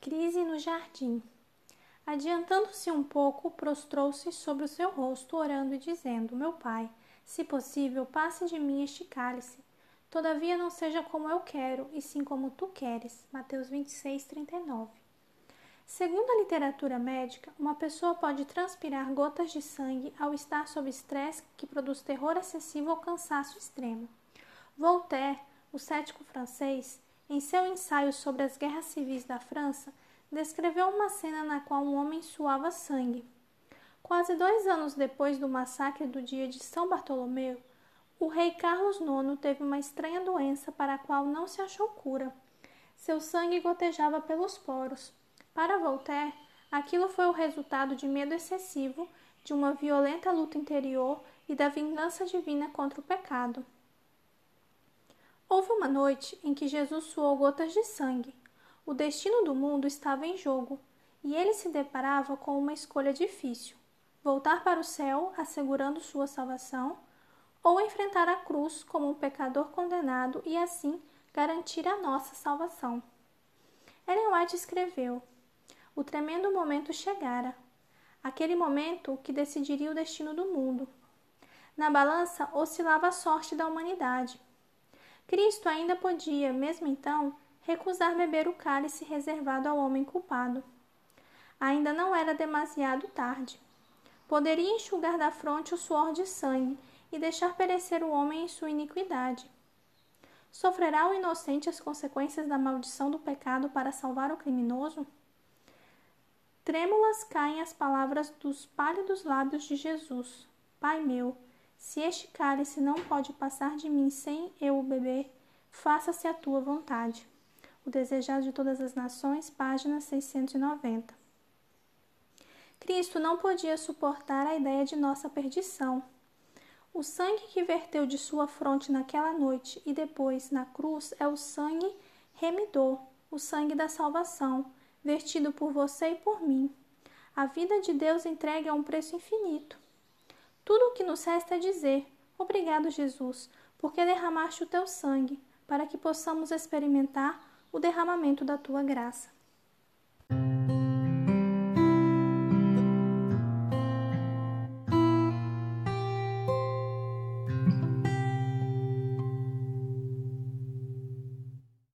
Crise no jardim. Adiantando-se um pouco, prostrou-se sobre o seu rosto, orando e dizendo: Meu pai, se possível, passe de mim este cálice. Todavia não seja como eu quero, e sim como tu queres. Mateus 26, 39. Segundo a literatura médica, uma pessoa pode transpirar gotas de sangue ao estar sob estresse que produz terror excessivo ou cansaço extremo. Voltaire, o cético francês, em seu ensaio sobre as guerras civis da França, descreveu uma cena na qual um homem suava sangue. Quase dois anos depois do massacre do dia de São Bartolomeu, o rei Carlos IX teve uma estranha doença para a qual não se achou cura. Seu sangue gotejava pelos poros. Para Voltaire, aquilo foi o resultado de medo excessivo, de uma violenta luta interior e da vingança divina contra o pecado. Houve uma noite em que Jesus suou gotas de sangue. O destino do mundo estava em jogo e ele se deparava com uma escolha difícil: voltar para o céu assegurando sua salvação ou enfrentar a cruz como um pecador condenado e assim garantir a nossa salvação. Ellen White escreveu: O tremendo momento chegara, aquele momento que decidiria o destino do mundo. Na balança oscilava a sorte da humanidade. Cristo ainda podia, mesmo então, recusar beber o cálice reservado ao homem culpado. Ainda não era demasiado tarde. Poderia enxugar da fronte o suor de sangue e deixar perecer o homem em sua iniquidade. Sofrerá o inocente as consequências da maldição do pecado para salvar o criminoso? Trêmulas caem as palavras dos pálidos lábios de Jesus: Pai meu, se este cálice não pode passar de mim sem eu o beber, faça-se a tua vontade. O Desejado de Todas as Nações, página 690. Cristo não podia suportar a ideia de nossa perdição. O sangue que verteu de sua fronte naquela noite e depois na cruz é o sangue remidor, o sangue da salvação, vertido por você e por mim. A vida de Deus entregue a um preço infinito. Tudo o que nos resta é dizer: Obrigado, Jesus, porque derramaste o teu sangue, para que possamos experimentar o derramamento da tua graça.